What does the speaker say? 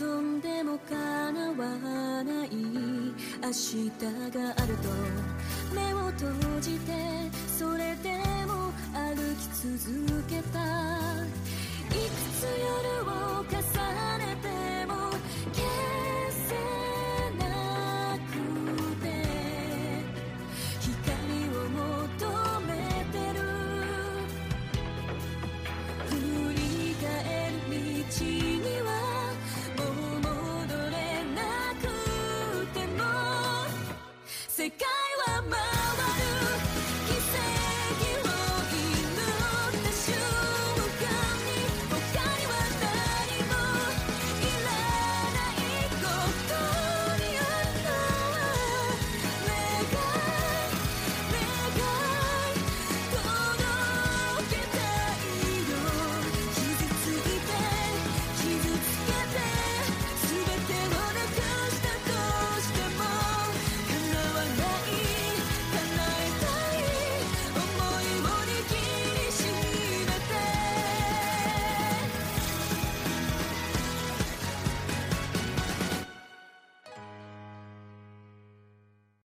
望んでも叶わない。明日があると目を閉じてそれでも歩き続けた love my life.